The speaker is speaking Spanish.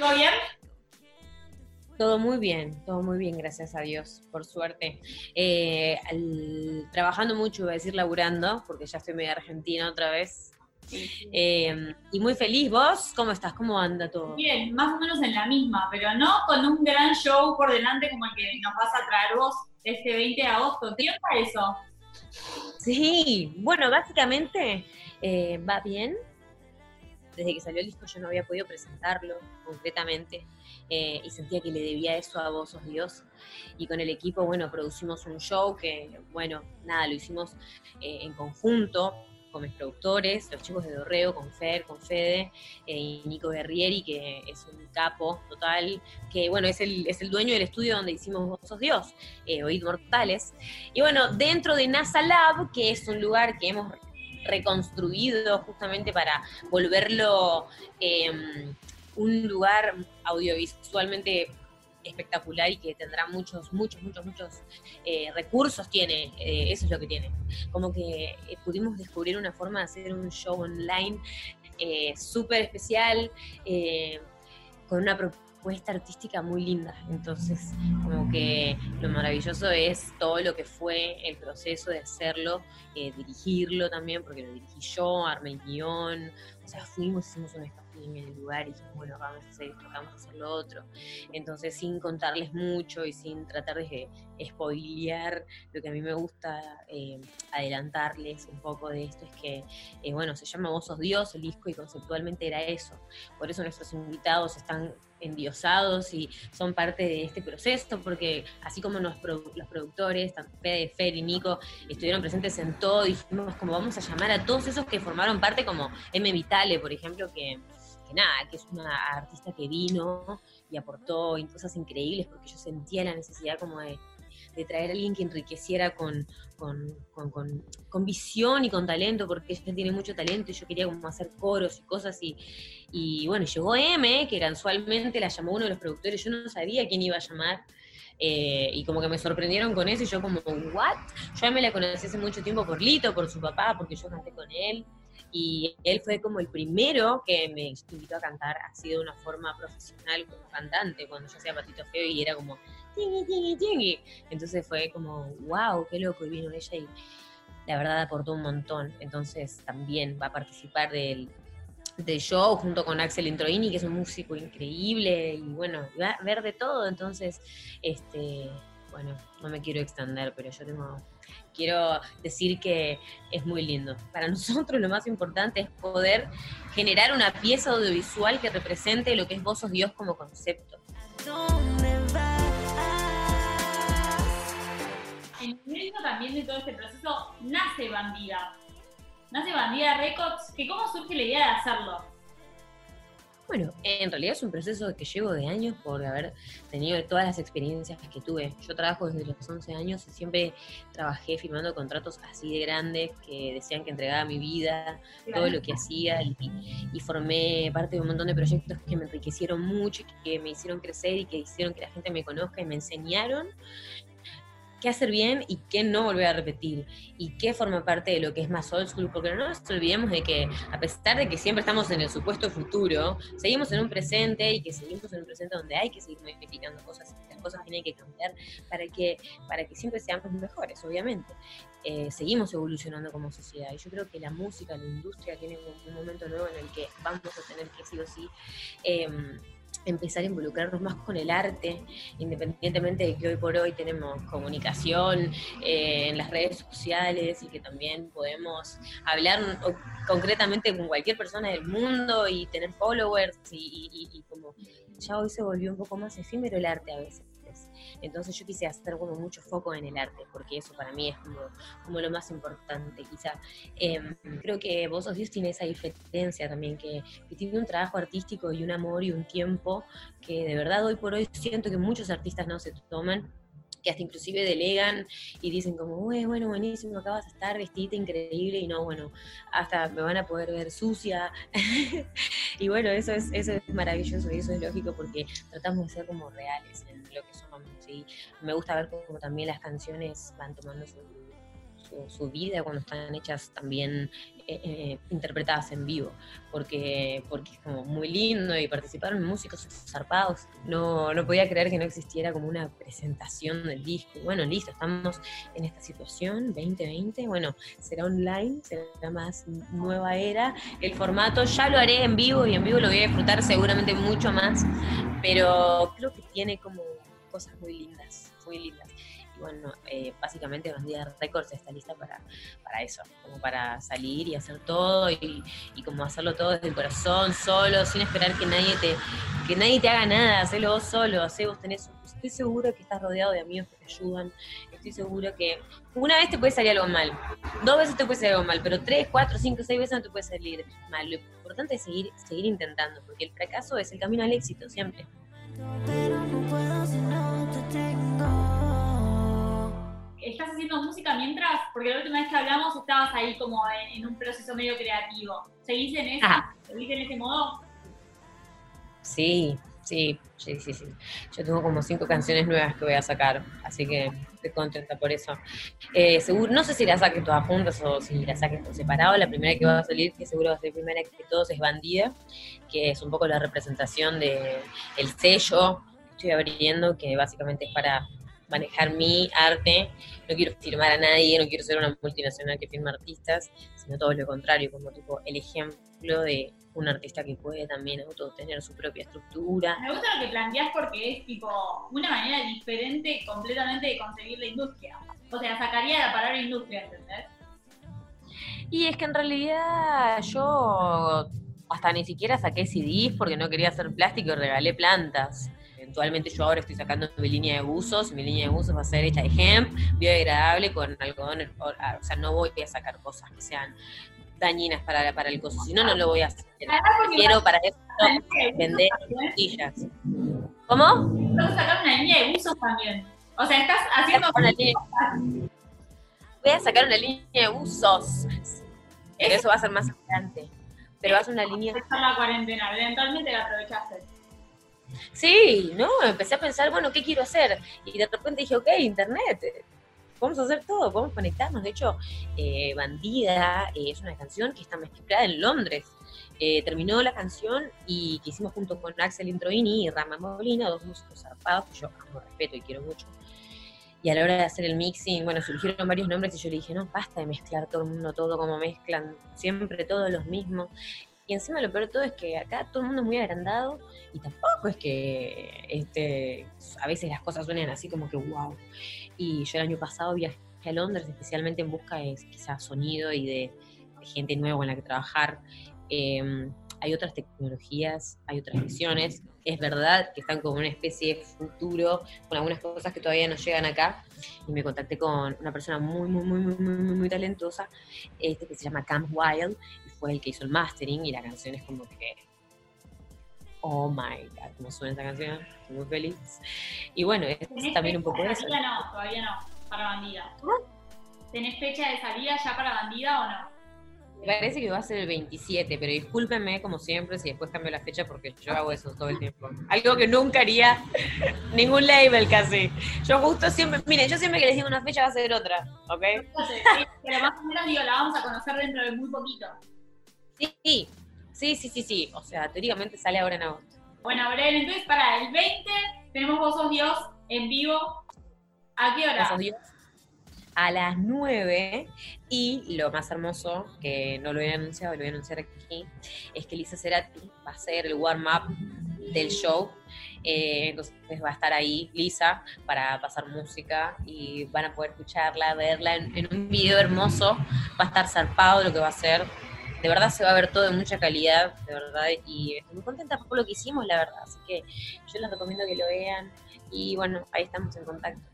¿Todo bien? Todo muy bien, todo muy bien, gracias a Dios, por suerte. Eh, trabajando mucho, voy a decir laburando, porque ya estoy media argentina otra vez. Eh, y muy feliz, ¿vos? ¿Cómo estás? ¿Cómo anda todo? Bien, más o menos en la misma, pero no con un gran show por delante como el que nos vas a traer vos este 20 de agosto. ¿Qué onda eso? Sí, bueno, básicamente eh, va bien. Desde que salió el disco yo no había podido presentarlo concretamente eh, y sentía que le debía eso a vos, sos Dios. Y con el equipo, bueno, producimos un show que, bueno, nada, lo hicimos eh, en conjunto con mis productores, los chicos de Dorreo, con Fer, con Fede, y Nico Guerrieri, que es un capo total, que bueno, es el, es el dueño del estudio donde hicimos Vos sos Dios, eh, Oíd Mortales. Y bueno, dentro de NASA Lab, que es un lugar que hemos reconstruido justamente para volverlo em, un lugar audiovisualmente espectacular y que tendrá muchos, muchos, muchos, muchos eh, recursos tiene, eh, eso es lo que tiene. Como que eh, pudimos descubrir una forma de hacer un show online súper especial, con una propuesta artística muy linda. Entonces, como que lo maravilloso es todo lo que fue el proceso de hacerlo, dirigirlo también, porque lo dirigí yo, armé el guion, o sea, fuimos, hicimos un en el lugar y dijimos, bueno, vamos a hacer esto, vamos a hacer lo otro. Entonces, sin contarles mucho y sin tratar de spoilear, lo que a mí me gusta eh, adelantarles un poco de esto es que, eh, bueno, se llama Vos sos Dios el disco y conceptualmente era eso. Por eso nuestros invitados están endiosados y son parte de este proceso, porque así como los productores, tanto Fede, Fer y Nico, estuvieron presentes en todo, dijimos como vamos a llamar a todos esos que formaron parte, como M. Vitale, por ejemplo, que nada, que es una artista que vino y aportó cosas increíbles porque yo sentía la necesidad como de, traer a alguien que enriqueciera con, con, visión y con talento, porque ella tiene mucho talento y yo quería como hacer coros y cosas y, y bueno, llegó M, que casualmente la llamó uno de los productores, yo no sabía quién iba a llamar. Eh, y como que me sorprendieron con eso y yo como, ¿what? Yo ya me la conocí hace mucho tiempo por Lito, por su papá, porque yo canté con él y él fue como el primero que me invitó a cantar así de una forma profesional como cantante, cuando yo hacía Patito Feo y era como Entonces fue como, wow, qué loco, y vino ella y la verdad aportó un montón. Entonces también va a participar del, del show junto con Axel Introini, que es un músico increíble, y bueno, va a ver de todo. Entonces, este, bueno, no me quiero extender, pero yo tengo quiero decir que es muy lindo. Para nosotros lo más importante es poder generar una pieza audiovisual que represente lo que es Vos sos Dios como concepto. En medio también de todo este proceso nace Bandida. Nace Bandida Records, que cómo surge la idea de hacerlo. Bueno, en realidad es un proceso que llevo de años por haber tenido todas las experiencias que tuve. Yo trabajo desde los 11 años y siempre trabajé firmando contratos así de grandes que decían que entregaba mi vida, todo lo que hacía y, formé parte de un montón de proyectos que me enriquecieron mucho, que me hicieron crecer y que hicieron que la gente me conozca y me enseñaron qué hacer bien y qué no volver a repetir, y qué forma parte de lo que es más old school, porque no nos olvidemos de que a pesar de que siempre estamos en el supuesto futuro, seguimos en un presente y que seguimos en un presente donde hay que seguir modificando cosas, las cosas tienen que cambiar para que, para que siempre seamos mejores, obviamente. Eh, seguimos evolucionando como sociedad y yo creo que la música, la industria tiene un, momento nuevo en el que vamos a tener que sí o sí em, empezar a involucrarnos más con el arte, independientemente de que hoy por hoy tenemos comunicación eh, en las redes sociales y que también podemos hablar concretamente con cualquier persona del mundo y tener followers y como ya hoy se volvió un poco más efímero el arte a veces. Entonces yo quise hacer como mucho foco en el arte, porque eso para mí es como, lo más importante, quizá. Em, creo que Vos sos Dios tiene esa diferencia también, que, tiene un trabajo artístico y un amor y un tiempo que de verdad hoy por hoy siento que muchos artistas no se toman que hasta inclusive delegan y dicen como, bueno, buenísimo, acá vas a estar vestida increíble y no, bueno, hasta me van a poder ver sucia. y bueno, eso es, eso es maravilloso y eso es lógico porque tratamos de ser como reales en lo que somos. Y me gusta ver cómo también las canciones van tomando su, su, vida cuando están hechas también eh, eh, interpretadas en vivo, porque, porque es como muy lindo y participaron músicos zarpados. No, no podía creer que no existiera como una presentación del disco. Bueno, listo, estamos en esta situación, 2020, bueno, será online, será más nueva era. El formato ya lo haré en vivo y en vivo lo voy a disfrutar seguramente mucho más, pero creo que tiene como cosas muy lindas, muy lindas bueno, eh, básicamente Bandida Records está lista para, para eso, como para salir y hacer todo y, como hacerlo todo desde el corazón, solo, sin esperar que nadie te, que nadie te haga nada, hacerlo vos solo, ¿sí? vos tenés, estoy seguro que estás rodeado de amigos que te ayudan, estoy seguro que una vez te puede salir algo mal, dos veces te puede salir algo mal, pero tres, cuatro, cinco, seis veces no te puede salir mal. Lo importante es seguir, seguir intentando, porque el fracaso es el camino al éxito siempre. Pero no puedo si no te tengo porque la última vez que hablamos estabas ahí como en, un proceso medio creativo. ¿Seguís en eso? ¿Seguís en ese modo? Sí, sí, sí, sí, sí. Yo tengo como cinco canciones nuevas que voy a sacar, así que estoy contenta por eso. Eh, seguro, no sé si las saques todas juntas o si las saques por separado. La primera que va a salir, que seguro va a ser la primera que todos, es Bandida, que es un poco la representación del el sello que estoy abriendo, que básicamente es para manejar mi arte, no quiero firmar a nadie, no quiero ser una multinacional que firma artistas, sino todo lo contrario, como tipo el ejemplo de un artista que puede también auto tener su propia estructura. Me gusta lo que planteas porque es tipo una manera diferente completamente de conseguir la industria. O sea, sacaría la palabra industria, ¿entendés? Y es que en realidad yo hasta ni siquiera saqué CDs porque no quería hacer plástico y regalé plantas eventualmente yo ahora estoy sacando mi línea de buzos, mi línea de buzos va a ser hecha de hemp, biodegradable, con algodón, o, sea, no voy a sacar cosas que sean dañinas para, para el coso, si no, no lo voy a hacer. Quiero para eso vender sillas. ¿Cómo? A sacar una línea de buzos también. O sea, estás haciendo... Voy a sacar una línea de buzos. Pero eso va a ser más adelante. Pero vas a una línea... la cuarentena, eventualmente la aprovechaste. Sí, no, empecé a pensar, bueno, ¿qué quiero hacer? Y de repente dije, ok, internet, a hacer todo, podemos conectarnos. De hecho, eh, Bandida eh, es una canción que está mezclada en Londres. Eh, terminó la canción y que hicimos junto con Axel Introini y Rama Molina, dos músicos zarpados que yo amo, respeto y quiero mucho. Y a la hora de hacer el mixing, bueno, surgieron varios nombres y yo le dije, no, basta de mezclar todo el mundo, todo como mezclan, siempre todos los mismos. Y encima lo peor de todo es que acá todo el mundo es muy agrandado y tampoco es que este, a veces las cosas suenan así como que wow. Y yo el año pasado viajé a Londres especialmente en busca de quizás sonido y de, gente nueva con la que trabajar. Em, hay otras tecnologías, hay otras visiones. Es verdad que están como una especie de futuro con algunas cosas que todavía no llegan acá. Y me contacté con una persona muy, muy, muy, muy, muy, muy talentosa este, que se llama Camp Wild fue el que hizo el mastering y la canción es como que, oh my god, cómo suena esta canción, estoy muy feliz. Y bueno, es también un poco eso. Todavía no, todavía no, para Bandida. ¿Tenés fecha de salida ya para Bandida o no? Me parece que va a ser el 27, pero discúlpenme como siempre si después cambio la fecha porque yo hago eso todo el tiempo. Algo que nunca haría ningún label casi. Yo justo siempre, miren, yo siempre que les digo una fecha va a ser otra, ¿ok? Pero más o menos digo, la vamos a conocer dentro de muy poquito. Sí, sí, sí, sí, sí. O sea, teóricamente sale ahora en agosto. Bueno, Aurel, entonces para el 20 tenemos Vos sos Dios en vivo. ¿A qué hora? Dios a las 9 y lo más hermoso, que no lo voy a anunciar, lo voy a anunciar aquí, es que Lisa Cerati va a ser el warm-up del show. Eh, entonces va a estar ahí Lisa para pasar música y van a poder escucharla, verla en, en un video hermoso. Va a estar zarpado lo que va a ser de verdad se va a ver todo de mucha calidad, de verdad, y estoy muy contenta por lo que hicimos, la verdad. Así que yo les recomiendo que lo vean y bueno, ahí estamos en contacto.